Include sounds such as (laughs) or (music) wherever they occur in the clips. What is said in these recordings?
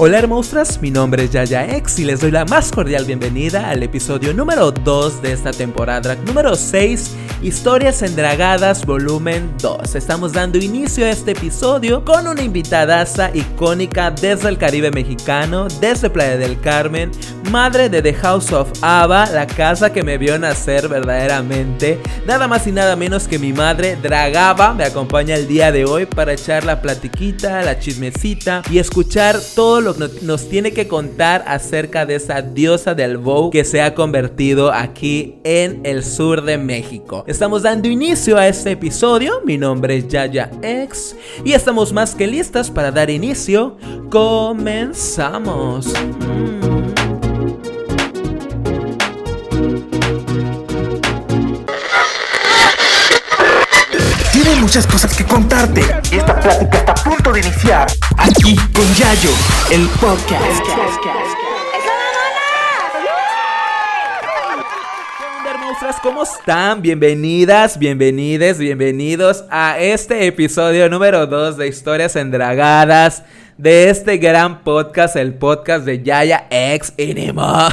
Hola hermosas, mi nombre es Yaya X y les doy la más cordial bienvenida al episodio número 2 de esta temporada, número 6, Historias Endragadas, volumen 2. Estamos dando inicio a este episodio con una invitadaza icónica desde el Caribe mexicano, desde Playa del Carmen, madre de The House of Ava, la casa que me vio nacer verdaderamente. Nada más y nada menos que mi madre Dragaba me acompaña el día de hoy para echar la platiquita, la chismecita y escuchar todo lo nos tiene que contar acerca de esa diosa del bow que se ha convertido aquí en el sur de México. Estamos dando inicio a este episodio. Mi nombre es Yaya X y estamos más que listas para dar inicio. Comenzamos. Tiene muchas cosas que contarte. Esta plática está a punto de iniciar. Aquí con Yayo, el podcast. ¿Cómo están? Bienvenidas, bienvenides, bienvenidos a este episodio número 2 de Historias Endragadas de este gran podcast, el podcast de Yaya X Inimo.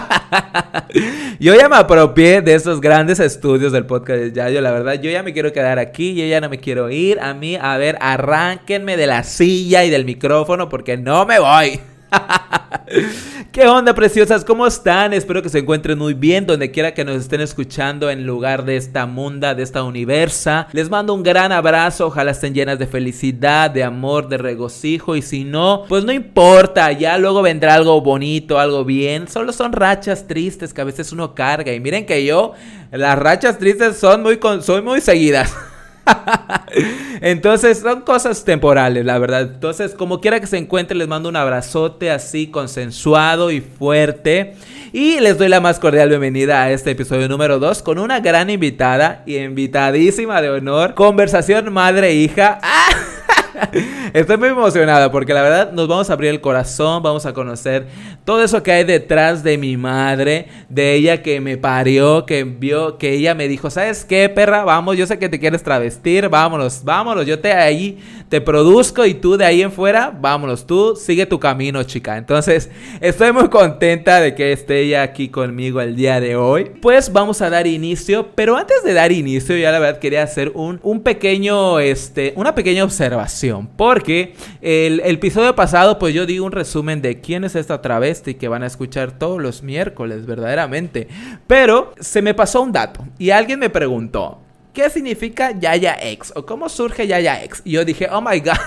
(laughs) yo ya me apropié de esos grandes estudios del podcast de Yayo, la verdad. Yo ya me quiero quedar aquí, yo ya no me quiero ir. A mí, a ver, arránquenme de la silla y del micrófono porque no me voy. (laughs) ¿Qué onda, preciosas? ¿Cómo están? Espero que se encuentren muy bien donde quiera que nos estén escuchando en lugar de esta munda, de esta universa. Les mando un gran abrazo, ojalá estén llenas de felicidad, de amor, de regocijo y si no, pues no importa, ya luego vendrá algo bonito, algo bien. Solo son rachas tristes que a veces uno carga y miren que yo, las rachas tristes son muy, muy seguidas. (laughs) (laughs) Entonces son cosas temporales, la verdad. Entonces, como quiera que se encuentre, les mando un abrazote así consensuado y fuerte. Y les doy la más cordial bienvenida a este episodio número 2 con una gran invitada y invitadísima de honor. Conversación madre-hija. ¡Ah! (laughs) (laughs) Estoy muy emocionada porque la verdad nos vamos a abrir el corazón, vamos a conocer todo eso que hay detrás de mi madre, de ella que me parió, que vio, que ella me dijo, ¿sabes qué, perra? Vamos, yo sé que te quieres travestir, vámonos, vámonos, yo te ahí te produzco y tú de ahí en fuera, vámonos, tú sigue tu camino, chica. Entonces, estoy muy contenta de que esté ella aquí conmigo el día de hoy. Pues vamos a dar inicio, pero antes de dar inicio, ya la verdad quería hacer un, un pequeño, este, una pequeña observación, porque el, el episodio pasado, pues yo di un resumen de quién es esta travesti que van a escuchar todos los miércoles, verdaderamente. Pero se me pasó un dato y alguien me preguntó, ¿qué significa Yaya X? ¿O cómo surge Yaya X? Y yo dije, oh my god.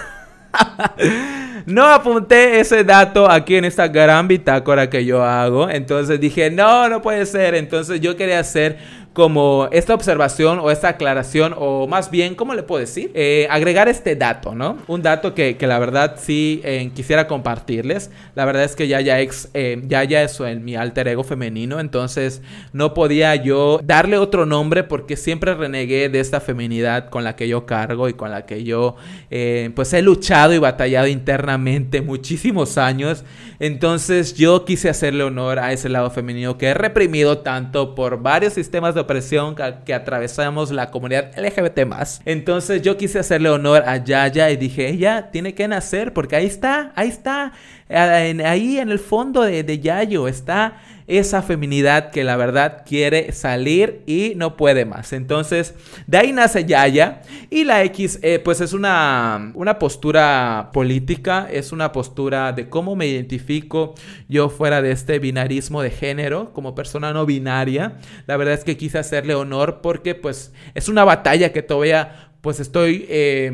(laughs) no apunté ese dato aquí en esta gran bitácora que yo hago. Entonces dije, no, no puede ser. Entonces yo quería hacer como esta observación o esta aclaración o más bien, ¿cómo le puedo decir? Eh, agregar este dato, ¿no? Un dato que, la verdad sí eh, quisiera compartirles. La verdad es que ya ya ex, eh, ya ya eso en mi alter ego femenino, entonces no podía yo darle otro nombre porque siempre renegué de esta feminidad con la que yo cargo y con la que yo pues he luchado y batallado internamente muchísimos años. Entonces yo quise hacerle honor a ese lado femenino que he reprimido tanto por varios sistemas de opresión que, atravesamos la comunidad LGBT. Entonces yo quise hacerle honor a Yaya y dije, ella tiene que nacer porque ahí está, ahí está, ahí en el fondo de, de Yayo está esa feminidad que la verdad quiere salir y no puede más. Entonces, de ahí nace Yaya y la X eh, pues es una, una postura política, es una postura de cómo me identifico yo fuera de este binarismo de género como persona no binaria. La verdad es que quise hacerle honor porque pues es una batalla que todavía pues estoy eh,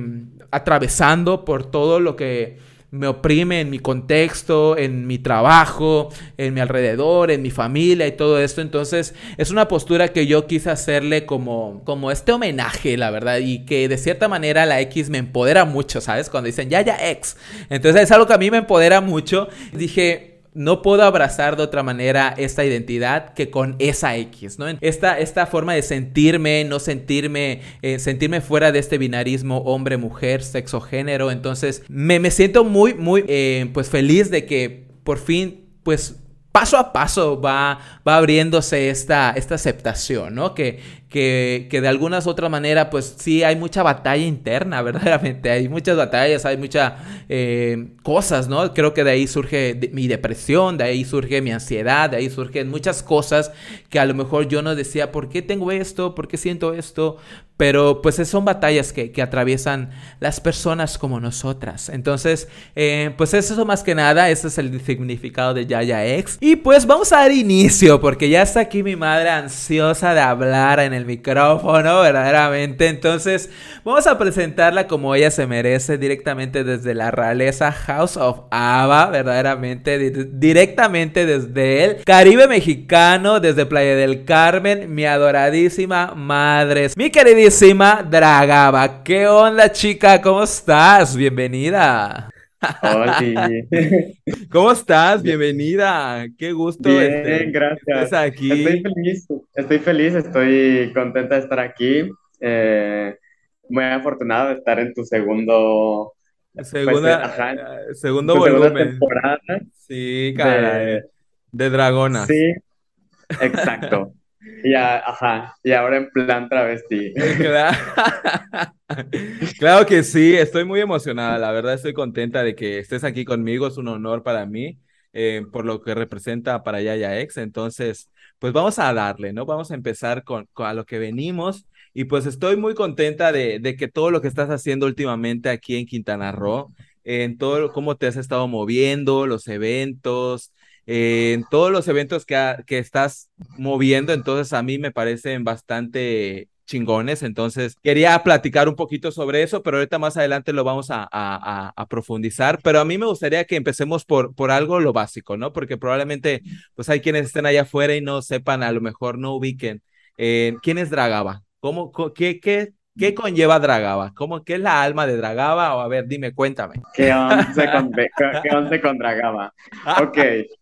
atravesando por todo lo que me oprime en mi contexto, en mi trabajo, en mi alrededor, en mi familia y todo esto. Entonces es una postura que yo quise hacerle como, como este homenaje, la verdad, y que de cierta manera la X me empodera mucho, ¿sabes? Cuando dicen ya, ya, X. Entonces es algo que a mí me empodera mucho. Dije, no puedo abrazar de otra manera esta identidad que con esa X, ¿no? Esta, esta forma de sentirme, no sentirme, eh, sentirme fuera de este binarismo hombre, mujer, sexo, género. Entonces, me, me siento muy, muy, eh, pues feliz de que por fin, pues paso a paso va, va abriéndose esta, esta aceptación, ¿no? Que, que, que de algunas otra manera, pues sí, hay mucha batalla interna, (laughs) verdaderamente. Hay muchas batallas, hay muchas eh, cosas, ¿no? Creo que de ahí surge mi depresión, de ahí surge mi ansiedad, de ahí surgen muchas cosas que a lo mejor yo no decía, ¿por qué tengo esto? ¿Por qué siento esto? Pero pues son batallas que, atraviesan las personas como nosotras. Entonces, eh, pues eso más que nada, ese es el significado de Yaya X. Y pues vamos a dar inicio, porque ya está aquí mi madre ansiosa de hablar en el micrófono, verdaderamente. Entonces, vamos a presentarla como ella se merece, directamente desde la realeza House of Ava, verdaderamente, directamente desde el Caribe mexicano, desde Playa del Carmen, mi adoradísima madre, mi queridísima Dragaba. ¿Qué onda, chica? ¿Cómo estás? Bienvenida. (laughs) ¿Cómo estás? Bienvenida. Qué gusto. Bien, este, gracias. aquí. Estoy feliz, estoy feliz, estoy contenta de estar aquí. Eh, muy afortunado de estar en tu segundo Segunda, pues, segundo volumen. temporada. Sí. De, de Dragona. Sí, exacto. (laughs) Ya, ajá, y ahora en plan travesti. (laughs) Claro. que sí, estoy muy emocionada, la verdad estoy contenta de que estés aquí conmigo, es un honor para mí, eh, por lo que representa para Yaya Ex, entonces, pues vamos a darle, ¿no? Vamos a empezar con, a lo que venimos, y pues estoy muy contenta de, de, que todo lo que estás haciendo últimamente aquí en Quintana Roo, en todo cómo te has estado moviendo, los eventos, en todos los eventos que, que estás moviendo, entonces a mí me parecen bastante chingones, entonces quería platicar un poquito sobre eso, pero ahorita más adelante lo vamos a, a, profundizar, pero a mí me gustaría que empecemos por, por algo lo básico, ¿no? Porque probablemente pues hay quienes estén allá afuera y no sepan, a lo mejor no ubiquen eh, quién es Dragaba, ¿Cómo, qué, qué, ¿Qué conlleva Dragaba? ¿Cómo, ¿Qué es la alma de Dragaba? O a ver, dime, cuéntame. ¿Qué (laughs) con, qué con Dragaba? Ok, (laughs)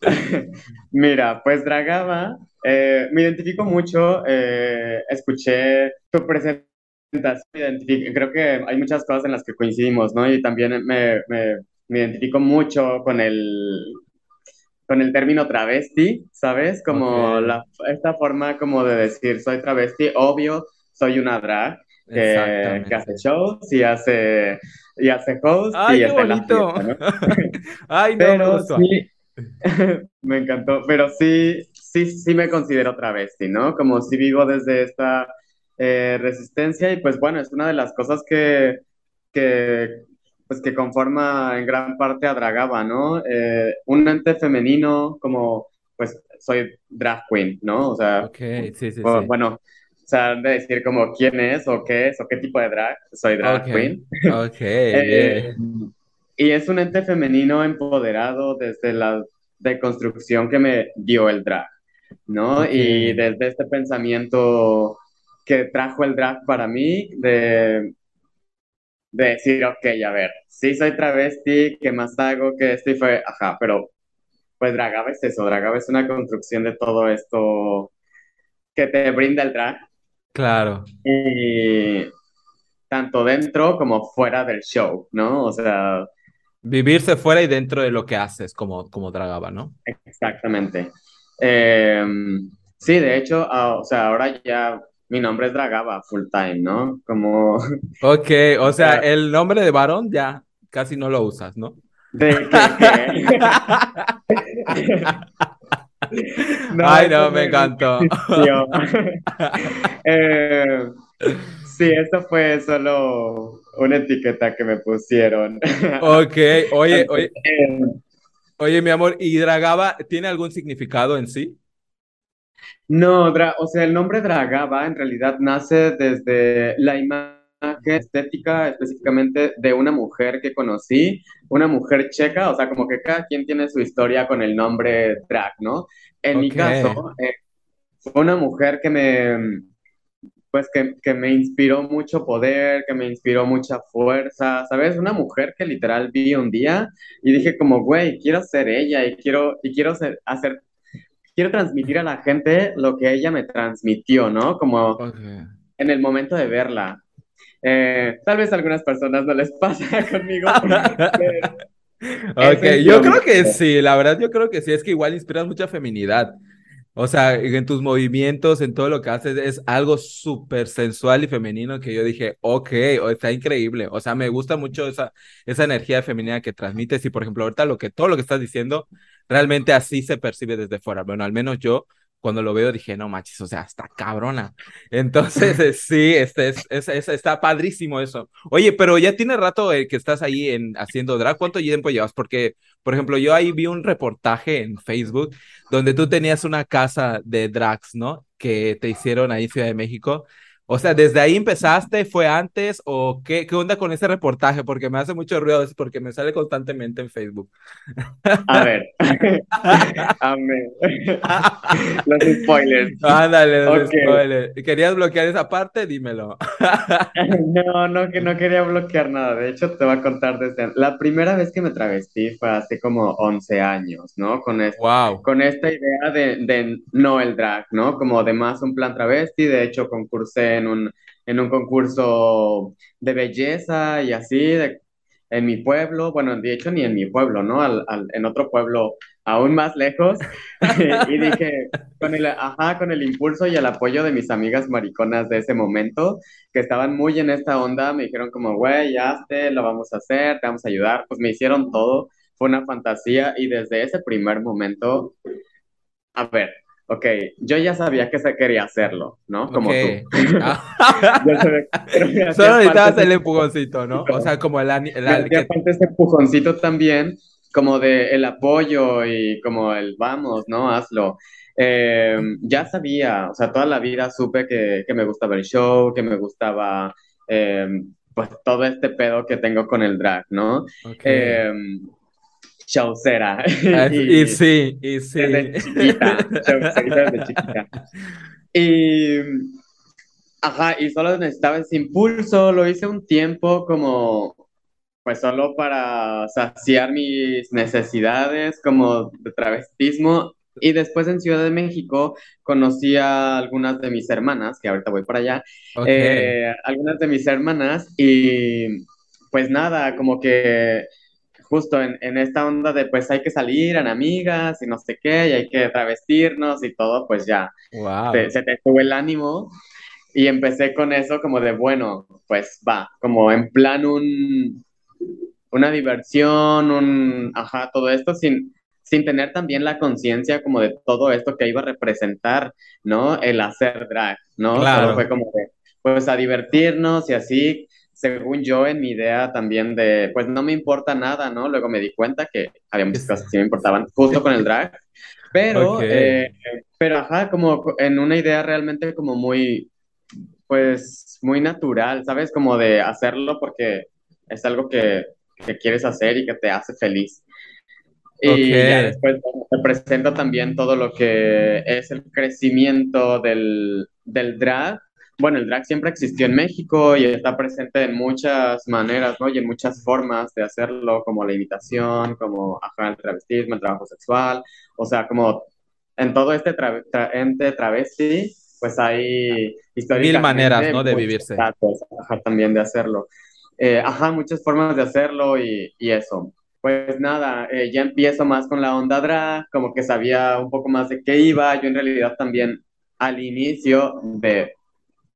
(laughs) Mira, pues Dragaba, eh, me identifico mucho, eh, escuché tu presentación, creo que hay muchas cosas en las que coincidimos, ¿no? Y también me, me, identifico mucho con el, con el término travesti, ¿sabes? Como la, esta forma como de decir, soy travesti, obvio, soy una drag. Que, que, hace shows y hace, y hace host Ay, y qué bonito. (laughs) Ay, no, Pero sí, (laughs) me encantó, pero sí, sí, sí me considero travesti, ¿no? Como si vivo desde esta eh, resistencia y pues bueno, es una de las cosas que, que, pues, que conforma en gran parte a Dragaba, ¿no? Eh, un ente femenino como, pues soy drag queen, ¿no? O sea, okay, sí, sí, bueno, o sea, de decir como quién es o qué es o qué tipo de drag, soy drag queen. Ok, (laughs) eh, y es un ente femenino empoderado desde la deconstrucción que me dio el drag, ¿no? Y desde este pensamiento que trajo el drag para mí, de, de decir, ok, a ver, sí soy travesti, ¿qué más hago? Que esto y fue, ajá, pero pues dragaba es eso, dragaba es una construcción de todo esto que te brinda el drag. Claro. Y tanto dentro como fuera del show, ¿no? O sea, Vivirse fuera y dentro de lo que haces, como, como Dragaba, ¿no? Exactamente. Em, sí, de hecho, ah, o sea, ahora ya mi nombre es Dragaba full time, ¿no? Como... (laughs) Ok, o sea, el nombre de varón ya casi no lo usas, ¿no? ¿De (laughs) (laughs) Ay, no, me encantó. eh, Sí, esto fue solo una etiqueta que me pusieron. Ok, oye, (laughs) oye. Oye, mi amor, ¿y Dragaba tiene algún significado en sí? No, o sea, el nombre Dragaba en realidad nace desde la imagen estética específicamente de una mujer que conocí, una mujer checa, o sea, como que cada quien tiene su historia con el nombre drag, ¿no? En mi caso, eh, fue una mujer que me, pues que, que, me inspiró mucho poder, que me inspiró mucha fuerza, ¿sabes? Una mujer que literal vi un día y dije como, güey, quiero ser ella y quiero, y quiero ser, hacer, quiero transmitir a la gente lo que ella me transmitió, ¿no? Como en el momento de verla. Eh, tal vez a algunas personas no les (laughs) pasa conmigo. (laughs) ok, yo creo que sí, la verdad yo creo que sí, es que igual inspiras mucha feminidad. O sea, en tus movimientos, en todo lo que haces, es algo súper sensual y femenino que yo dije, ok, está increíble. O sea, me gusta mucho esa, esa energía femenina que transmites. Y por ejemplo, ahorita lo que, todo lo que estás diciendo, realmente así se percibe desde fuera. Bueno, al menos yo cuando lo veo dije, no manches, o sea, está cabrona. Entonces, eh, sí, este, es, es, está padrísimo eso. Oye, pero ya tiene rato eh, que estás ahí en, haciendo drag. ¿Cuánto tiempo llevas? Porque, por ejemplo, yo ahí vi un reportaje en Facebook donde tú tenías una casa de drags, ¿no? Que te hicieron ahí en Ciudad de México. O sea, ¿desde ahí empezaste? ¿Fue antes? ¿O qué, qué onda con ese reportaje? Porque me hace mucho ruido, porque me sale constantemente en Facebook. A ver. (laughs) Amén. (laughs) los spoilers. Ándale, los spoilers. ¿Querías bloquear esa parte? Dímelo. (laughs) no, no, que no quería bloquear nada. De hecho, te voy a contar desde... La primera vez que me travestí fue hace como 11 años, ¿no? Con, este, wow. con esta idea de, de no el drag, ¿no? Como de más un plan travesti. De hecho, concursé en un, en un concurso de belleza y así, en mi pueblo, bueno, de hecho ni en mi pueblo, ¿no? Al, en otro pueblo aún más lejos. (laughs) y dije, con el, ajá, con el impulso y el apoyo de mis amigas mariconas de ese momento, que estaban muy en esta onda, me dijeron como, güey, ya te lo vamos a hacer, te vamos a ayudar, pues me hicieron todo, fue una fantasía y desde ese primer momento, a ver, ok, yo ya sabía que se quería hacerlo, ¿no? Como tú. Ah. (laughs) (laughs) Solo necesitabas el empujoncito, ¿no? O sea, como el... el, el que... ese empujoncito también, como de el apoyo y como el vamos, ¿no? Hazlo. Em, ya sabía, o sea, toda la vida supe que, que me gustaba el show, que me gustaba... Em, pues todo este pedo que tengo con el drag, ¿no? Okay. Em, chaucera. Ah, (laughs) y, sí, y sí. Desde chiquita, desde chiquita. Y, ajá, y solo necesitaba ese impulso, lo hice un tiempo como, pues solo para saciar mis necesidades como de travestismo. Y después en Ciudad de México conocí a algunas de mis hermanas, que ahorita voy para allá, eh, algunas de mis hermanas y pues nada, como que justo en, en, esta onda de pues hay que salir, eran amigas y no sé qué, y hay que travestirnos y todo, pues ya se te sube el ánimo. Y empecé con eso como de, bueno, pues va, como en plan un, una diversión, un, ajá, todo esto sin, sin tener también la conciencia como de todo esto que iba a representar, ¿no? El hacer drag, ¿no? Claro. fue como de, pues a divertirnos y así, según yo, en mi idea también de, pues no me importa nada, ¿no? Luego me di cuenta que había muchas cosas que sí me importaban, justo con el drag, (laughs) pero, eh, pero ajá, como en una idea realmente como muy, pues muy natural, ¿sabes? Como de hacerlo porque es algo que, que quieres hacer y que te hace feliz. Y ya después te presento también todo lo que es el crecimiento del, del drag bueno, el drag siempre existió en México y está presente en muchas maneras, ¿no? Y en muchas formas de hacerlo, como la imitación, como ajá, el travestismo, el trabajo sexual, o sea, como en todo este ente travesti, pues hay. Mil maneras, ¿no? De vivirse. ajá, también de hacerlo. Eh, ajá, muchas formas de hacerlo y, y eso. Pues nada, eh, ya empiezo más con la onda drag, como que sabía un poco más de qué iba. Yo en realidad también al inicio de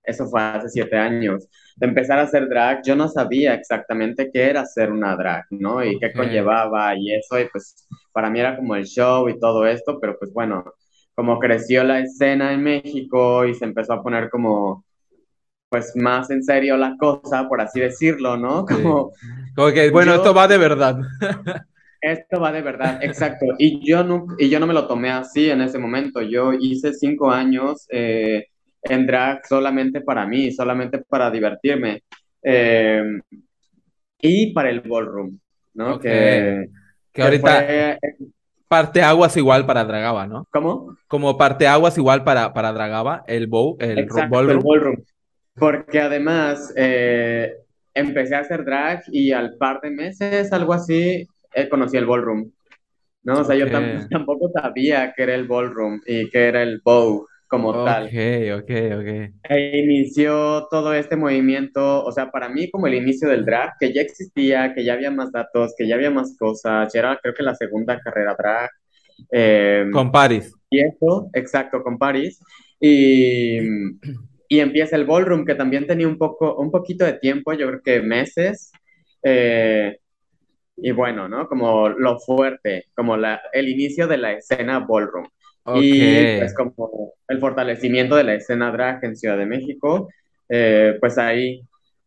eso fue hace siete años, de empezar a hacer drag, yo no sabía exactamente qué era ser una drag, ¿no? Y qué conllevaba y eso, y pues para mí era como el show y todo esto, pero pues bueno, como creció la escena en México y se empezó a poner como, pues más en serio la cosa, por así decirlo, ¿no? Como, que, bueno, esto va de verdad. Esto va de verdad, exacto. Y yo, no, y yo no me lo tomé así en ese momento. Yo hice cinco años eh, en drag solamente para mí, solamente para divertirme. Eh, y para el ballroom, ¿no? Que, que, ahorita parte aguas igual para Dragaba, ¿no? ¿Cómo? Como parte aguas igual para, para Dragaba, el, bow, el ballroom. El ballroom. Porque además eh, empecé a hacer drag y al par de meses, algo así, eh, conocí el ballroom. ¿no? O sea, yo (laughs) tampoco sabía que era el ballroom y que era el bow como tal. Ok, ok, ok. E inició todo este movimiento, o sea, para mí como el inicio del drag, que ya existía, que ya había más datos, que ya había más cosas, ya era creo que la segunda carrera drag. Em, con Paris. empiezo, exacto, con Paris, y, y empieza el ballroom, que también tenía un poco, un poquito de tiempo, yo creo que meses, eh, y bueno, ¿no? Como lo fuerte, como la, el inicio de la escena ballroom. Y pues como el fortalecimiento de la escena drag en Ciudad de México, eh, pues ahí,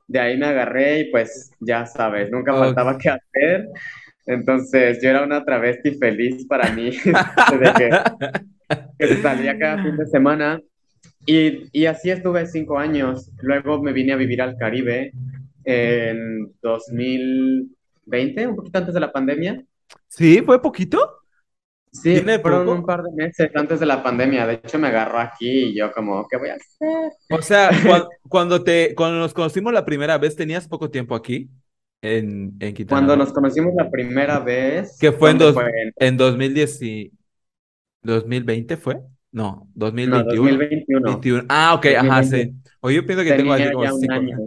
de ahí me agarré y pues ya sabes, nunca faltaba qué hacer. Entonces yo era una travesti feliz para mí, (laughs) desde que, que, salía cada fin de semana. Y, y así estuve cinco años. Luego me vine a vivir al Caribe en 2020, un poquito antes de la pandemia. ¿Sí? ¿Fue poquito? Sí, fueron un par de meses antes de la pandemia. De hecho, me agarró aquí y yo como, ¿qué voy a hacer? O sea, (laughs) cuando, te, cuando nos conocimos la primera vez, ¿tenías poco tiempo aquí en, en Quintana Cuando nos conocimos la primera vez... ¿Qué fue en, dos, en 2010 y... 2020 fue? No, 2021. No, 2021. Ah, ok, ajá, sí. Oye, yo pienso que tengo aquí como cinco años.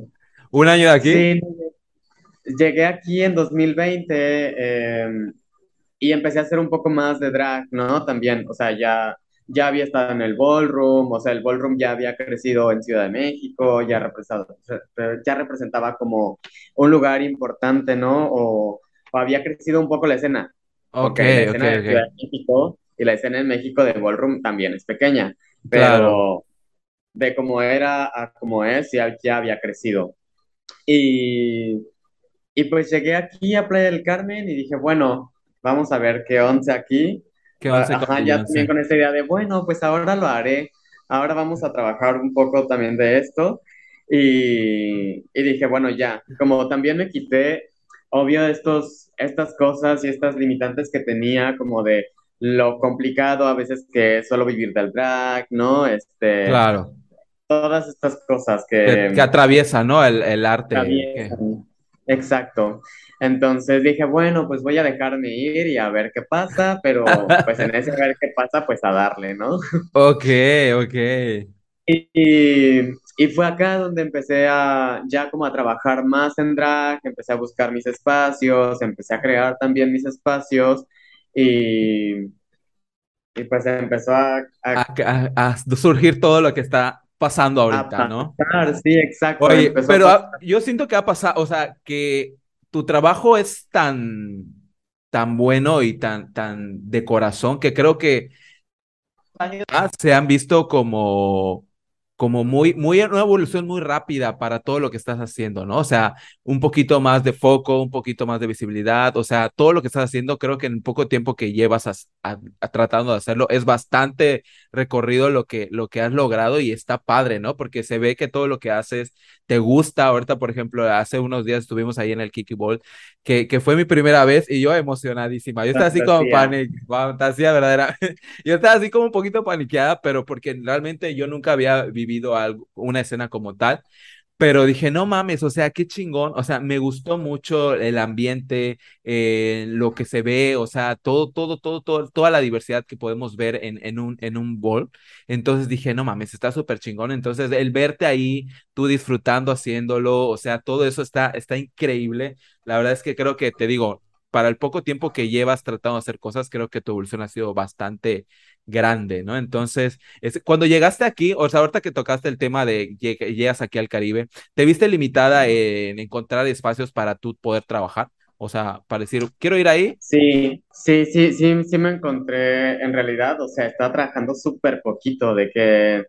¿Un año de aquí? Sí, llegué aquí en 2020 eh, y empecé a hacer un poco más de drag, ¿no? También, o sea, ya, ya había estado en el ballroom, o sea, el ballroom ya había crecido en Ciudad de México, ya, representaba, ya representaba como un lugar importante, ¿no? O, había crecido un poco la escena. Ok, la escena de Ciudad de México y la escena en México de ballroom también es pequeña, pero de cómo era a cómo es, ya, ya había crecido. Y, y pues llegué aquí a Playa del Carmen y dije, bueno, vamos a ver qué once aquí. ¿Qué once Ajá, ya también con esa idea de, bueno, pues ahora lo haré, ahora vamos a trabajar un poco también de esto. Y, y dije, bueno, ya, como también me quité, obvio, estos, estas cosas y estas limitantes que tenía, como de lo complicado a veces que es solo vivir del drag, ¿no? Este, claro. Todas estas cosas que... Que, atraviesan, ¿no? El, el arte. Exacto. Entonces dije, bueno, pues voy a dejarme ir y a ver qué pasa, pero pues en ese ver qué pasa, pues a darle, ¿no? (laughs) Ok, ok. Y, y, fue acá donde empecé a ya como a trabajar más en drag, empecé a buscar mis espacios, empecé a crear también mis espacios y, y pues empezó a, a, surgir todo lo que está pasando ahorita, ¿no? Sí, exacto. Oye, pero yo siento que ha pasado, o sea, que tu trabajo es tan, tan bueno y tan, tan de corazón que creo que se han visto como como muy, muy, una evolución muy rápida para todo lo que estás haciendo, ¿no? O sea, un poquito más de foco, un poquito más de visibilidad, o sea, todo lo que estás haciendo, creo que en poco tiempo que llevas a, tratando de hacerlo, es bastante recorrido lo que, lo que has logrado y está padre, ¿no? Porque se ve que todo lo que haces te gusta. Ahorita, por ejemplo, hace unos días estuvimos ahí en el Kiki Ball, que, que fue mi primera vez y yo emocionadísima. Yo estaba así como panic, fantasía verdadera. (laughs) Yo estaba así como un poquito paniqueada, pero porque realmente yo nunca había vivido vivido algo, una escena como tal, pero dije, no mames, o sea, qué chingón, o sea, me gustó mucho el ambiente, eh, lo que se ve, o sea, todo, todo, todo, todo, toda la diversidad que podemos ver en, en un, en un ball. Entonces dije, no mames, está súper chingón. Entonces, el verte ahí, tú disfrutando haciéndolo, o sea, todo eso está, está increíble. La verdad es que creo que, te digo, para el poco tiempo que llevas tratando de hacer cosas, creo que tu evolución ha sido bastante grande, ¿no? Entonces, es, cuando llegaste aquí, o sea, ahorita que tocaste el tema de llegas aquí al Caribe, ¿te viste limitada en encontrar espacios para tú poder trabajar? O sea, para decir, quiero ir ahí. Sí, sí, sí, sí, sí me encontré en realidad, o sea, estaba trabajando súper poquito de que,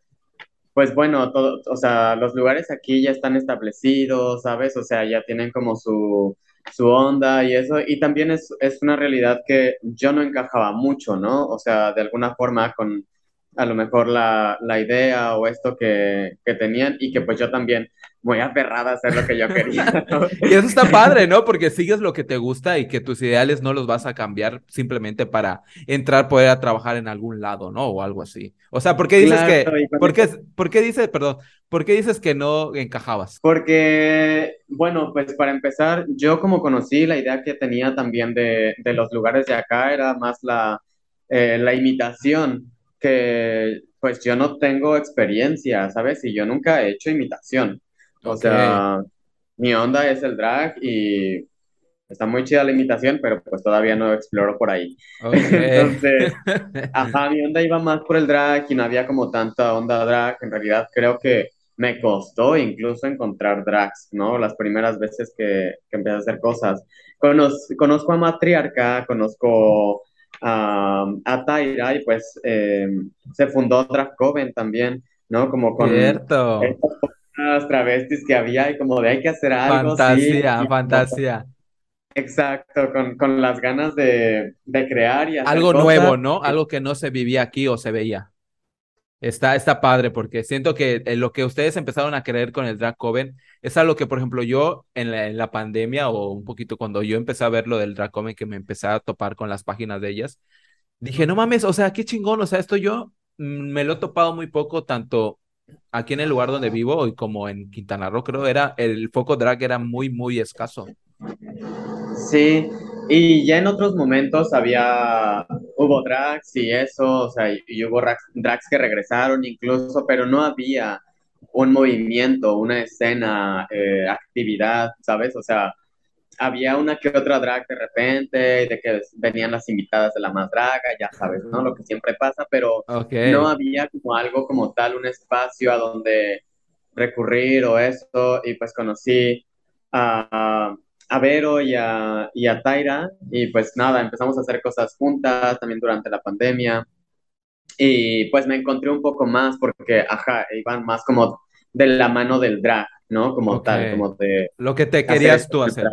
pues bueno, todo, o sea, los lugares aquí ya están establecidos, ¿sabes? O sea, ya tienen como su, su onda y eso, y también es, es una realidad que yo no encajaba mucho, ¿no? O sea, de alguna forma con a lo mejor la, la idea o esto que, que, tenían y que pues yo también muy aferrada a hacer lo que yo quería. (laughs) y eso está padre, ¿no? Porque sigues lo que te gusta y que tus ideales no los vas a cambiar simplemente para entrar, poder a trabajar en algún lado, ¿no? O algo así. O sea, ¿por qué dices que, ¿por qué, ¿por qué dices, perdón, por qué dices que no encajabas? Porque, bueno, pues para empezar, yo como conocí la idea que tenía también de, de los lugares de acá era más la, eh, la imitación que pues yo no tengo experiencia, ¿sabes? Y yo nunca he hecho imitación. O sea, mi onda es el drag y, está muy chida la imitación, pero pues todavía no exploro por ahí. (laughs) Entonces, (laughs) ajá, mi onda iba más por el drag y no había como tanta onda drag. En realidad creo que me costó incluso encontrar drags, ¿no? Las primeras veces que, que empecé a hacer cosas. conozco a Matriarca, conozco a, a Tyra y pues eh, se fundó Drag Coven también, ¿no? Como con Cierto. estas travestis que había y como de hay que hacer algo. Fantasía, fantasía. Exacto, con, con, las ganas de, de crear y hacer Algo nuevo, ¿no? Algo que no se vivía aquí o se veía. Está, está padre porque siento que eh, lo que ustedes empezaron a creer con el Drag Coven es algo que, por ejemplo, yo en la, en la, pandemia o un poquito cuando yo empecé a ver lo del Drag Coven, que me empecé a topar con las páginas de ellas, dije, no mames, o sea, qué chingón, o sea, esto yo mm, me lo he topado muy poco, tanto aquí en el lugar donde vivo y como en Quintana Roo, creo, era, el foco drag era muy, muy escaso. Sí, y ya en otros momentos había, hubo drags y eso, o sea, y, hubo drags, que regresaron incluso, pero no había un movimiento, una escena, eh, actividad, ¿sabes? O sea, había una que otra drag de repente, de que venían las invitadas de la más draga, ya sabes, ¿no? Lo que siempre pasa, pero no había como algo como tal, un espacio a donde recurrir o eso, y pues conocí a a Vero y a, y a Taira y pues nada, empezamos a hacer cosas juntas también durante la pandemia y pues me encontré un poco más porque, ajá, iban más como de la mano del drag, ¿no? Como tal, como de... Lo que te querías tú hacer.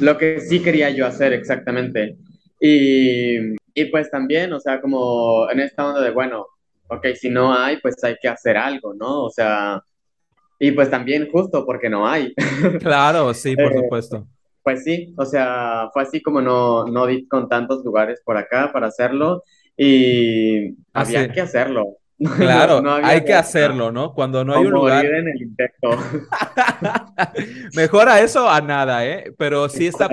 Lo que sí quería yo hacer, exactamente. Y, y pues también, o sea, como en esta onda de, bueno, ok, si no hay, pues hay que hacer algo, ¿no? O sea, y pues también justo porque no hay. (laughs) Claro, sí, por eh, supuesto. Pues sí, o sea, fue así como no, no di con tantos lugares por acá para hacerlo y había que hacerlo. (laughs) Claro, hay que hacerlo, ¿no? Cuando no hay un lugar. en el intento. (laughs) Mejor a eso a nada, ¿eh? Pero sí está,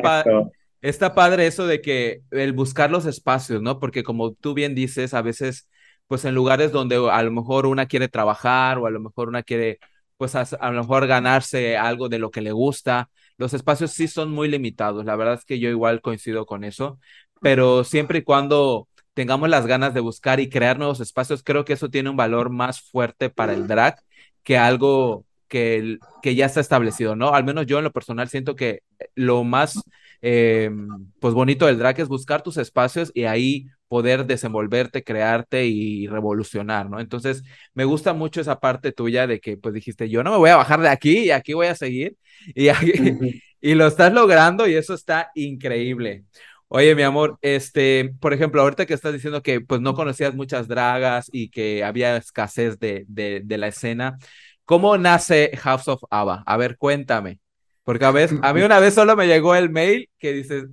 está padre eso de que el buscar los espacios, ¿no? Porque como tú bien dices, a veces, pues en lugares donde a lo mejor una quiere trabajar o a lo mejor una quiere pues a, lo mejor ganarse algo de lo que le gusta. Los espacios sí son muy limitados, la verdad es que yo igual coincido con eso, pero siempre y cuando tengamos las ganas de buscar y crear nuevos espacios, creo que eso tiene un valor más fuerte para el drag que algo que, que ya está establecido, ¿no? Al menos yo en lo personal siento que lo más eh, pues bonito del drag es buscar tus espacios y ahí poder desenvolverte, crearte y revolucionar, ¿no? Entonces, me gusta mucho esa parte tuya de que, pues dijiste, yo no me voy a bajar de aquí y aquí voy a seguir y, (laughs) y lo estás logrando y eso está increíble. Oye, mi amor, este, por ejemplo, ahorita que estás diciendo que pues no conocías muchas dragas y que había escasez de, de, de la escena, ¿cómo nace House of Ava? A ver, cuéntame. Porque a, veces, a mí (laughs) una vez solo me llegó el mail que dice,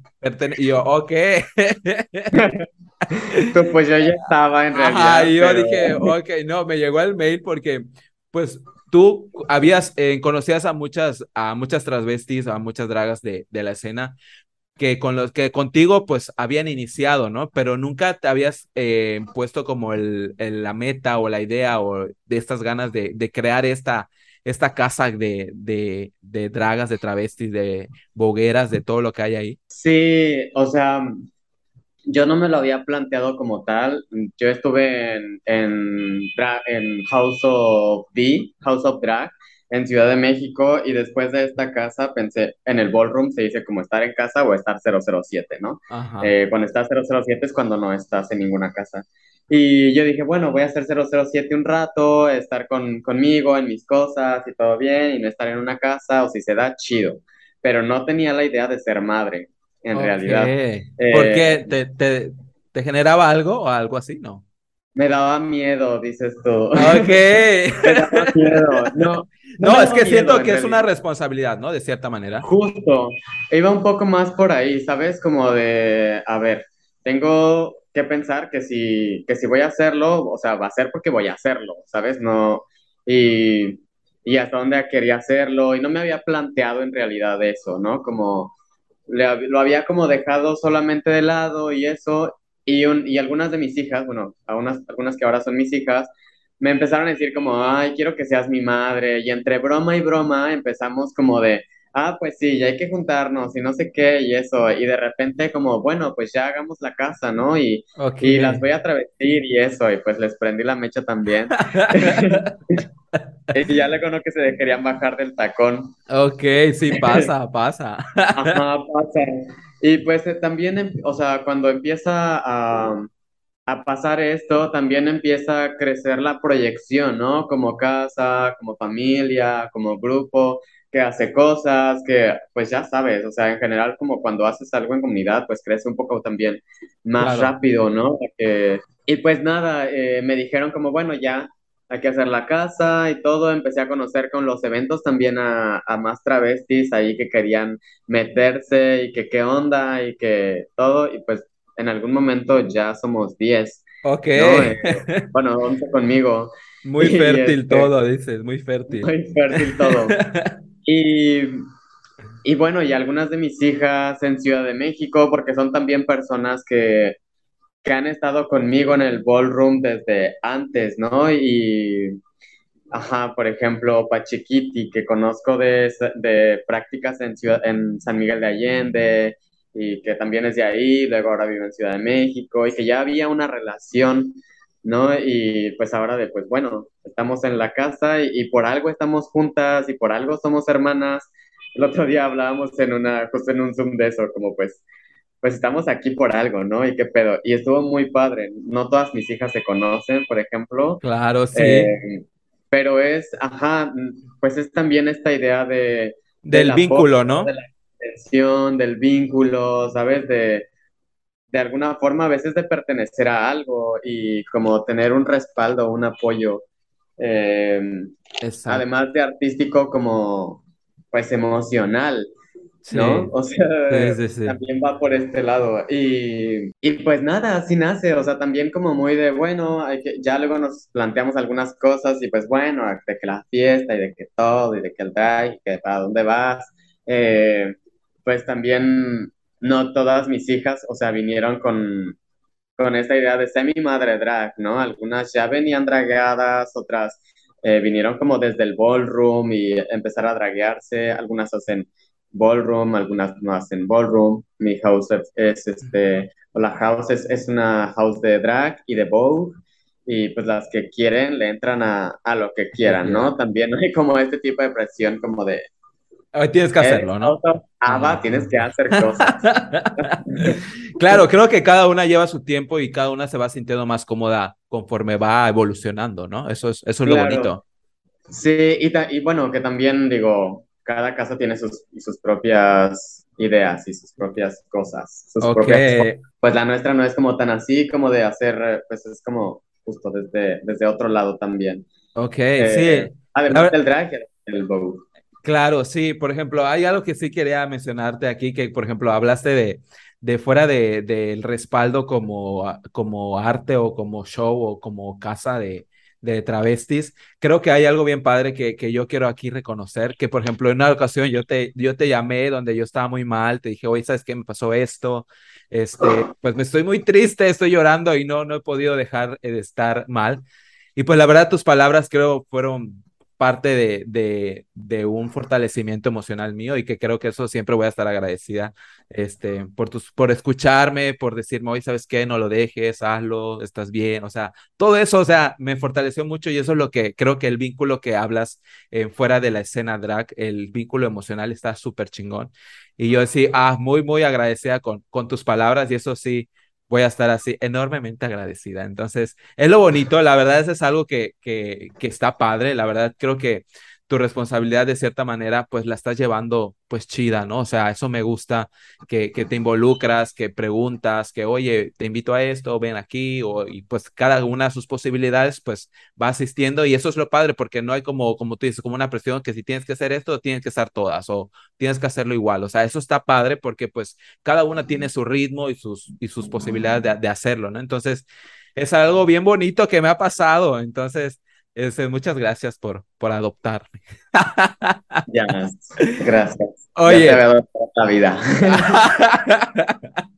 y yo, ok. (laughs) pues yo ya estaba en realidad. Ajá, y yo dije, ok, no, me llegó el mail porque, pues, tú habías, eh, conocías a muchas, a muchas transvestis, a muchas dragas de, de la escena, que con los que contigo pues habían iniciado, ¿no? Pero nunca te habías eh, puesto como el, la meta o la idea o de estas ganas de, de crear esta, esta casa de, de, de dragas, de travestis, de bogueras, de todo lo que hay ahí? Sí, o sea, yo no me lo había planteado como tal. Yo estuve en, en, en House of D, House of Drag, en Ciudad de México, y después de esta casa pensé, en el ballroom se dice como estar en casa o estar 007, ¿no? Eh, cuando estás 007 es cuando no estás en ninguna casa. Y yo dije, bueno, voy a hacer 007 un rato, estar con, conmigo en mis cosas y todo bien, y no estar en una casa, o si se da, chido. Pero no tenía la idea de ser madre, en realidad. ¿Por qué? Eh, ¿Te, te, te generaba algo o algo así? No. Me daba miedo, dices tú. Ok. (laughs) me daba miedo. No, no, es que siento que es una responsabilidad, ¿no? De cierta manera. Justo. Iba un poco más por ahí, ¿sabes? Como de, a ver, tengo que pensar que si, que si voy a hacerlo, o sea, va a ser porque voy a hacerlo, ¿sabes? No, y, y hasta dónde quería hacerlo, y no me había planteado en realidad eso, ¿no? Como lo había como dejado solamente de lado y eso, y, un, y algunas de mis hijas, bueno, algunas, algunas que ahora son mis hijas, me empezaron a decir como, ay, quiero que seas mi madre, y entre broma y broma empezamos como de, ah, pues sí, ya hay que juntarnos y no sé qué y eso, y de repente como, bueno, pues ya hagamos la casa, ¿no? Y, Ok. y las voy a travestir y eso, y pues les prendí la mecha también. (laughs) (laughs) (laughs) Y ya luego no que se querían bajar del tacón. Ok, sí, pasa, (laughs) pasa. Ajá, pasa. Y pues eh, también, em- o sea, cuando empieza a, a pasar esto, también empieza a crecer la proyección, ¿no? Como casa, como familia, como grupo, que hace cosas, que pues ya sabes, o sea, en general como cuando haces algo en comunidad, pues crece un poco también más Claro. rápido, ¿no? Que- y pues nada, eh, me dijeron como, bueno, ya hay que hacer la casa y todo, empecé a conocer con los eventos también a, a más travestis ahí que querían meterse y que qué onda y que todo, y pues en algún momento ya somos 10, Ok. ¿no? Eh, (laughs) bueno, 11 conmigo Muy (laughs) y fértil este, todo, dices, muy fértil. muy fértil todo. (laughs) Y, y bueno, y algunas de mis hijas en Ciudad de México, porque son también personas que, que han estado conmigo en el ballroom desde antes, ¿no? Y, ajá, por ejemplo, Pachiquiti, que conozco de, de prácticas en, Ciudad, en San Miguel de Allende y que también es de ahí, luego ahora vive en Ciudad de México y que ya había una relación, ¿no? Y pues ahora de, pues bueno, estamos en la casa y, y por algo estamos juntas y por algo somos hermanas. El otro día hablábamos en una, justo en un Zoom de eso, como pues, pues estamos aquí por algo, ¿no? Y qué pedo. Y estuvo muy padre. No todas mis hijas se conocen, por ejemplo, Claro, sí. eh, pero es, ajá, pues es también esta idea de, del vínculo, ¿no? De la intención, del vínculo, ¿sabes? De, de alguna forma a veces de pertenecer a algo y como tener un respaldo, un apoyo, eh, además de artístico como pues emocional, ¿no? O sea, sí, sí, sí. también va por este lado. Y, y pues nada, así nace, o sea, también como muy de, bueno, hay que, ya luego nos planteamos algunas cosas y pues bueno, de que la fiesta y de que todo y de que el drag y que para dónde vas. Eh, pues también no todas mis hijas, o sea, vinieron con, con esta idea de ser mi madre drag, ¿no? Algunas ya venían dragueadas, otras eh, vinieron como desde el ballroom y empezar a draguearse, algunas hacen ballroom, algunas no hacen ballroom. Mi house es, es, este, o la house es, es una house de drag y de vogue. Y pues las que quieren le entran a, a lo que ¿Qué quieran? ¿no? También no hay como este tipo de presión como de, Hoy tienes que eres hacerlo, ¿no? Ava, tienes que hacer cosas. (laughs) Claro, creo que cada una lleva su tiempo y cada una se va sintiendo más cómoda conforme va evolucionando, ¿no? Eso es, eso es lo Claro. bonito. Sí, y, y bueno, que también digo, cada casa tiene sus, sus propias ideas y sus propias cosas, sus propias. Pues la nuestra no es como tan así como de hacer, pues es como justo desde, desde otro lado también. ok, Eh, sí. Además ver- del drag, el, Vogue. Claro, sí, por ejemplo, hay algo que sí quería mencionarte aquí, que por ejemplo hablaste de, de fuera de, del respaldo como, como arte o como show o como casa de, de travestis. Creo que hay algo bien padre que, que yo quiero aquí reconocer, que por ejemplo en una ocasión yo te, yo te llamé donde yo estaba muy mal, te dije, oye, ¿sabes qué? Me pasó esto, este, pues me estoy muy triste, estoy llorando y no, no he podido dejar eh, de estar mal. Y pues la verdad tus palabras creo fueron parte de, de, de un fortalecimiento emocional mío y que creo que eso siempre voy a estar agradecida este, por, tus, por escucharme, por decirme, oye, ¿sabes qué? No lo dejes, hazlo, estás bien, o sea, todo eso, o sea, me fortaleció mucho y eso es lo que creo que el vínculo que hablas eh, fuera de la escena drag, el vínculo emocional está súper chingón. Y yo sí, ah, muy, muy agradecida con, con tus palabras y eso sí, voy a estar así enormemente agradecida. Entonces, es lo bonito, la verdad, eso es algo que, que, que está padre, la verdad, creo que tu responsabilidad de cierta manera, pues la estás llevando pues chida, ¿no? O sea, eso me gusta, que, que te involucras, que preguntas, que oye, te invito a esto, ven aquí, o, y pues cada una de sus posibilidades, pues va asistiendo y eso es lo padre, porque no hay como, como tú dices, como una presión que si tienes que hacer esto, tienes que estar todas, o tienes que hacerlo igual, o sea, eso está padre porque pues cada una tiene su ritmo y sus, y sus posibilidades de, de hacerlo, ¿no? Entonces, es algo bien bonito que me ha pasado, entonces... Este, muchas gracias por, por adoptarme. (laughs) Ya, gracias. Ya te Oye, dado toda la vida. (laughs)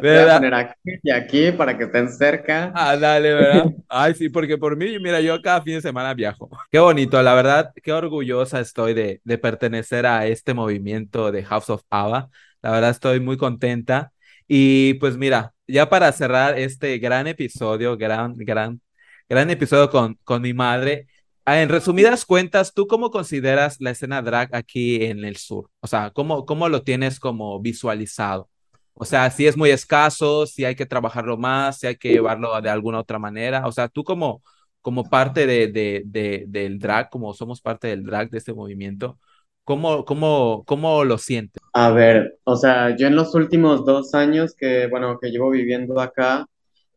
voy a poner aquí y aquí para que estén cerca. Ah, dale, ¿verdad? (laughs) Ay, sí, porque por mí, mira, yo cada fin de semana viajo. Qué bonito, la verdad, qué orgullosa estoy de, de pertenecer a este movimiento de House of Ava. La verdad, estoy muy contenta. Y pues mira, ya para cerrar este gran episodio, gran, gran, gran episodio con, con mi madre, Ah, en resumidas cuentas, ¿tú cómo consideras la escena drag aquí en el sur? O sea, ¿cómo, cómo lo tienes como visualizado? O sea, si es muy escaso, si hay que trabajarlo más, si hay que llevarlo de alguna otra manera. O sea, tú como, como parte de, de, de, del drag, como somos parte del drag de este movimiento, ¿cómo, cómo, cómo lo sientes? A ver, o sea, yo en los últimos dos años que, bueno, que llevo viviendo acá,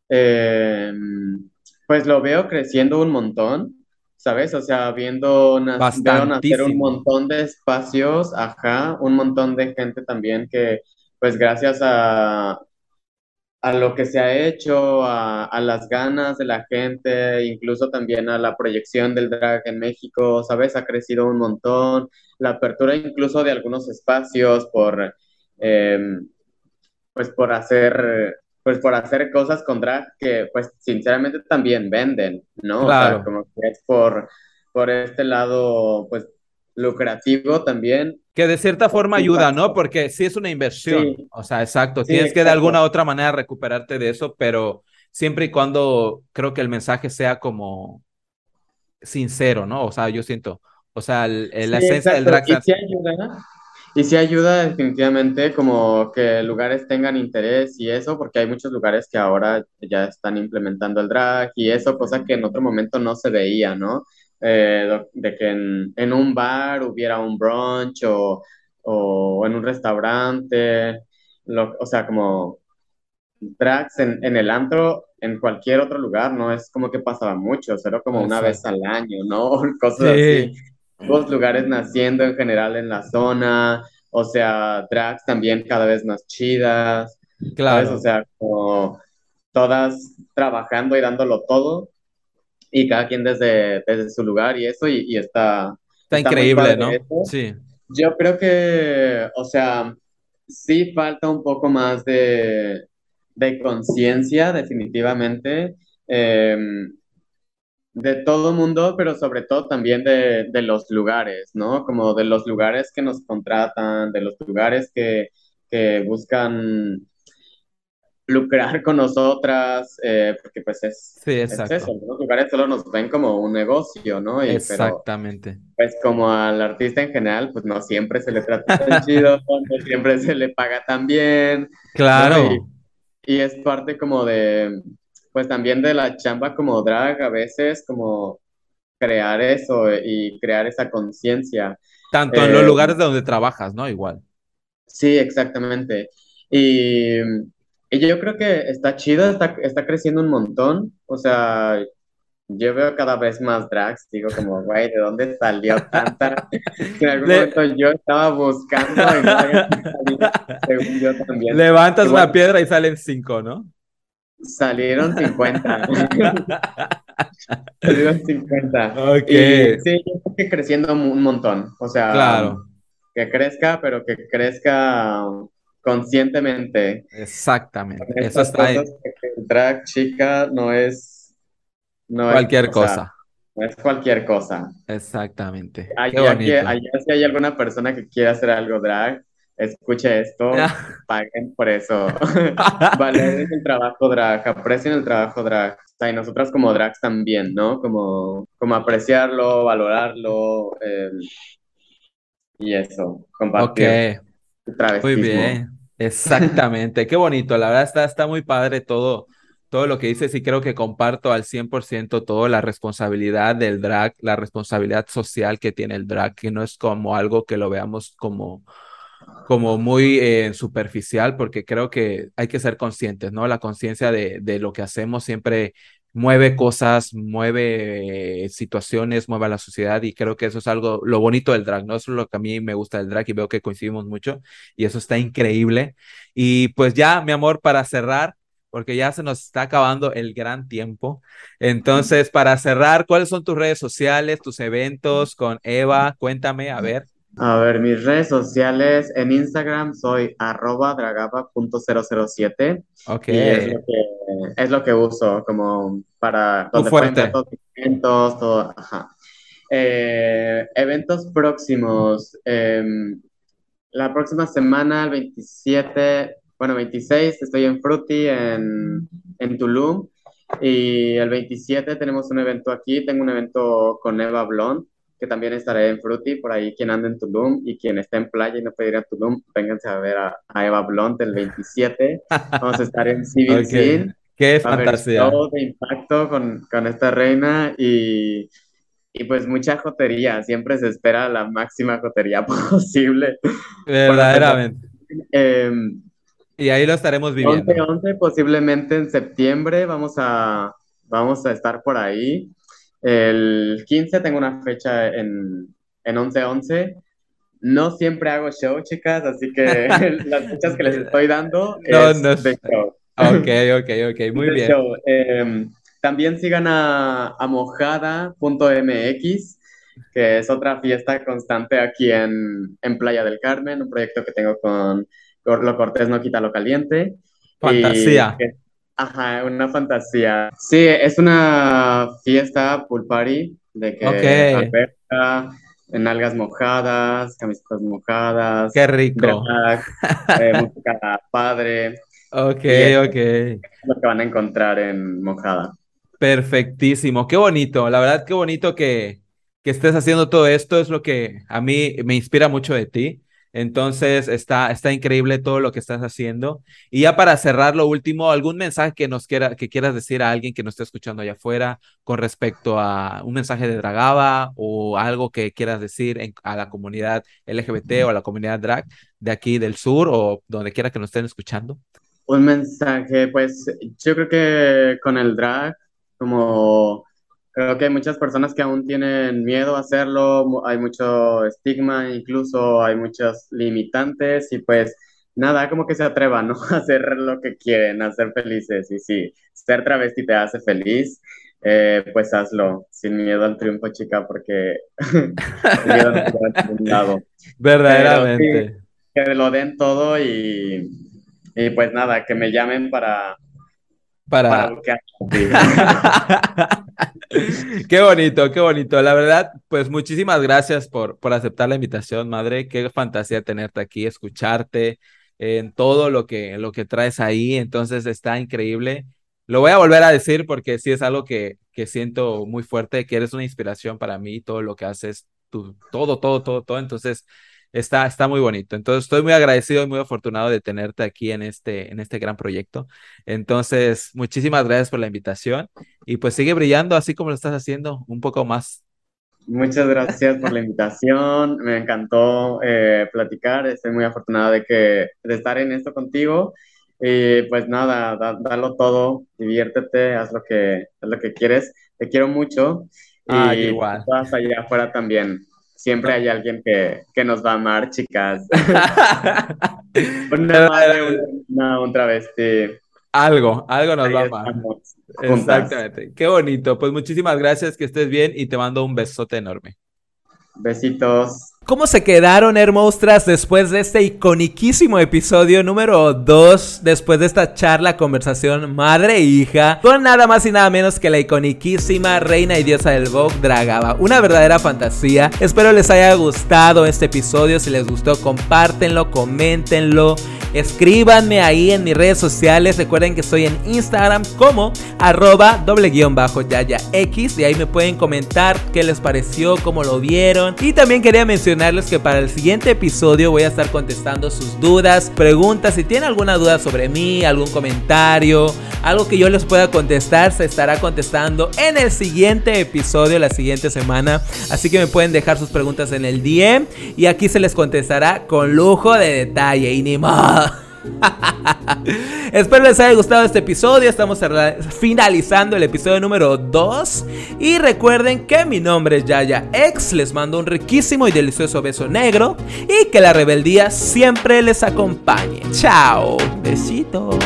eh, pues lo veo creciendo un montón. ¿sabes? O sea, viendo nacer un montón de espacios, ajá, un montón de gente también que, pues gracias a, a lo que se ha hecho, a, a, las ganas de la gente, incluso también a la proyección del drag en México, ¿sabes? Ha crecido un montón, la apertura incluso de algunos espacios por, em, pues por hacer pues por hacer cosas con drag que pues sinceramente también venden, ¿no? Claro. O sea, como que es por, por este lado pues lucrativo también. Que de cierta forma ayuda, ¿no? Porque sí es una inversión. O sea, exacto. Tienes que de alguna otra manera recuperarte de eso, pero siempre y cuando creo que el mensaje sea como sincero, ¿no? O sea, yo siento, o sea, el, la esencia del drag. Y ayuda, y sí ayuda definitivamente como que lugares tengan interés y eso, porque hay muchos lugares que ahora ya están implementando el drag y eso, cosa que en otro momento no se veía, ¿no? Eh, de que en, un bar hubiera un brunch o, o en un restaurante, o sea, como drags en, en, el antro, en cualquier otro lugar, no es como que pasaba mucho, solo como una vez al año, ¿no? (laughs) Cosas así los lugares naciendo en general en la zona, o sea, drags también cada vez más chidas, claro. O sea, como todas trabajando y dándolo todo, y cada quien desde, desde su lugar y eso, y, está... Está, increíble, ¿no? Sí. Yo creo que, o sea, sí falta un poco más de, de conciencia, definitivamente. Eh, de todo mundo, pero sobre todo también de, de, los lugares, ¿no? Como de los lugares que nos contratan, de los lugares que, que buscan lucrar con nosotras, eh, porque pues es, sí, exacto. eso, los lugares solo nos ven como un negocio, ¿no? Y, Exactamente. pues como al artista en general, pues no siempre se le trata tan (laughs) chido, no siempre se le paga tan bien. Claro. y es parte como de, pues también de la chamba como drag, a veces como crear eso y crear esa conciencia. Tanto en los eh, lugares donde trabajas, ¿no? Igual. Sí, exactamente. Y, y yo creo que está chido, está, está creciendo un montón. O sea, yo veo cada vez más drags, digo como, (laughs) güey, ¿de dónde salió tanta? (laughs) en algún momento yo estaba buscando y según yo también. Levantas una piedra y salen cinco, ¿no? Salieron 50. (laughs) Salieron 50. Ok. sí, yo creo que creciendo un montón. O sea, claro. que crezca, pero que crezca conscientemente. Exactamente. Eso está ahí. El drag chica no es. No cualquier cosa. no es cualquier cosa. Exactamente. Allá, si hay alguna persona que quiera hacer algo drag, escuche esto, paguen por eso. (laughs) (laughs) Valoren el trabajo drag, aprecien el trabajo drag. y nosotras como drags también, ¿no? Como, como apreciarlo, valorarlo em, y eso, compartir. Ok. Muy bien, exactamente. Qué bonito, la verdad está, está muy padre todo, todo lo que dices y creo que comparto al 100% todo la responsabilidad del drag, la responsabilidad social que tiene el drag, que no es como algo que lo veamos como como muy eh, superficial, porque creo que hay que ser conscientes, ¿no? La conciencia de, de, lo que hacemos siempre mueve cosas, mueve situaciones, mueve a la sociedad y creo que eso es algo, lo bonito del drag, ¿no? Eso es lo que a mí me gusta del drag y veo que coincidimos mucho y eso está increíble. Y pues ya, mi amor, para cerrar, porque ya se nos está acabando el gran tiempo. Entonces, para cerrar, ¿cuáles son tus redes sociales, tus eventos con Eva? Cuéntame, a ver. A ver, mis redes sociales en Instagram soy arroba dragaba.007. Ok. Y es lo que, es lo que uso como para donde fuerte. todos mis eventos, todo. Ajá. Eh, eventos próximos. em, la próxima semana, el 27, bueno, 26, estoy en Fruity, en, en Tulum. Y el 27 tenemos un evento aquí. Tengo un evento con Eva Blond, que también estaré en Fruity. Por ahí, quien anda en Tulum y quien está en playa y no puede ir a Tulum, vénganse a ver a, a Eva Blond el 27. (laughs) Vamos a estar en Civil Ok. Scene. Qué Va fantasía. show de impacto con, con esta reina y, y pues mucha jotería. Siempre se espera la máxima jotería (laughs) posible. Verdaderamente. Eh, Y ahí lo estaremos viviendo. 11-11, posiblemente en septiembre vamos a, vamos a estar por ahí. El 15 tengo una fecha en, en 11-11. No siempre hago show, chicas, así que (laughs) (laughs) las fechas que les estoy dando No, es no. de show. Ok, ok, ok. (laughs) Muy de bien. show. Eh, también sigan a, a mojada.mx, que es otra fiesta constante aquí en, en Playa del Carmen, un proyecto que tengo con Lo Cortés No Quita Lo Caliente. Fantasía. Y que- ajá, una fantasía. Sí, es una fiesta pool party de que Ok. alberca, en algas mojadas, camisetas mojadas, Qué rico. drag, eh, (laughs) música padre, Ok, ok. es lo que van a encontrar en Mojada. Perfectísimo. Qué bonito. La verdad, qué bonito que, que estés haciendo todo esto. Es lo que a mí me inspira mucho de ti. Entonces, está, está increíble todo lo que estás haciendo. Y ya para cerrar lo último, ¿algún mensaje que nos quiera, que quieras decir a alguien que nos esté escuchando allá afuera con respecto a un mensaje de Dragaba o algo que quieras decir en- a la comunidad LGBT o a la comunidad drag de aquí del sur o donde quiera que nos estén escuchando? Un mensaje, pues yo creo que con el drag, como creo que hay muchas personas que aún tienen miedo a hacerlo, hay mucho estigma, incluso hay muchos limitantes y pues nada, como que se atrevan, ¿no? (laughs) A hacer lo que quieren, a ser felices y si ser travesti te hace feliz, eh, pues hazlo, sin miedo al triunfo, chica, porque no te lleva a ningún lado. Verdaderamente. que lo den todo y, y pues nada, que me llamen para, para Para. (laughs) Qué bonito, qué bonito. La verdad, pues muchísimas gracias por, por aceptar la invitación, madre. Qué fantasía tenerte aquí, escucharte en todo lo que, lo que traes ahí. Entonces está increíble. Lo voy a volver a decir porque sí es algo que, que siento muy fuerte, que eres una inspiración para mí, todo lo que haces, tú, todo, todo, todo, todo. Entonces está, está muy bonito. Entonces estoy muy agradecido y muy afortunado de tenerte aquí en este, en este gran proyecto. Entonces, muchísimas gracias por la invitación y pues sigue brillando así como lo estás haciendo, un poco más. Muchas gracias por la (laughs) invitación, me encantó eh, platicar, estoy muy afortunado de, que, de estar en esto contigo y pues nada, da- dalo todo, diviértete, haz lo que, haz lo que quieres, te quiero mucho y Ah, yo igual. todas allá afuera también. Siempre hay alguien que, que nos va a amar, chicas. (laughs) Una madre, una, un travesti. algo, algo nos Ahí va a amar. Exactamente. Qué bonito. Pues muchísimas gracias, que estés bien y te mando un besote enorme. Besitos. ¿Cómo se quedaron, hermostras, después de este iconiquísimo episodio número 2? Después de esta charla, conversación madre e hija, con nada más y nada menos que la iconiquísima reina y diosa del Vogue, Dragaba. Una verdadera fantasía. Espero les haya gustado este episodio. Si les gustó, compártenlo, coméntenlo. Escríbanme ahí en mis redes sociales. Recuerden que estoy en Instagram como arroba doble guion bajo yaya. Y ahí me pueden comentar qué les pareció, cómo lo vieron. Y también quería mencionarles que para el siguiente episodio voy a estar contestando sus dudas, preguntas. Si tienen alguna duda sobre mí, algún comentario, algo que yo les pueda contestar, se estará contestando en el siguiente episodio, la siguiente semana. Así que me pueden dejar sus preguntas en el DM y aquí se les contestará con lujo de detalle y ni modo. (laughs) Espero les haya gustado este episodio. Estamos finalizando el episodio número 2. Y recuerden que mi nombre es Yaya X. Les mando un riquísimo y delicioso beso negro. Y que la rebeldía siempre les acompañe. Chao. Besitos.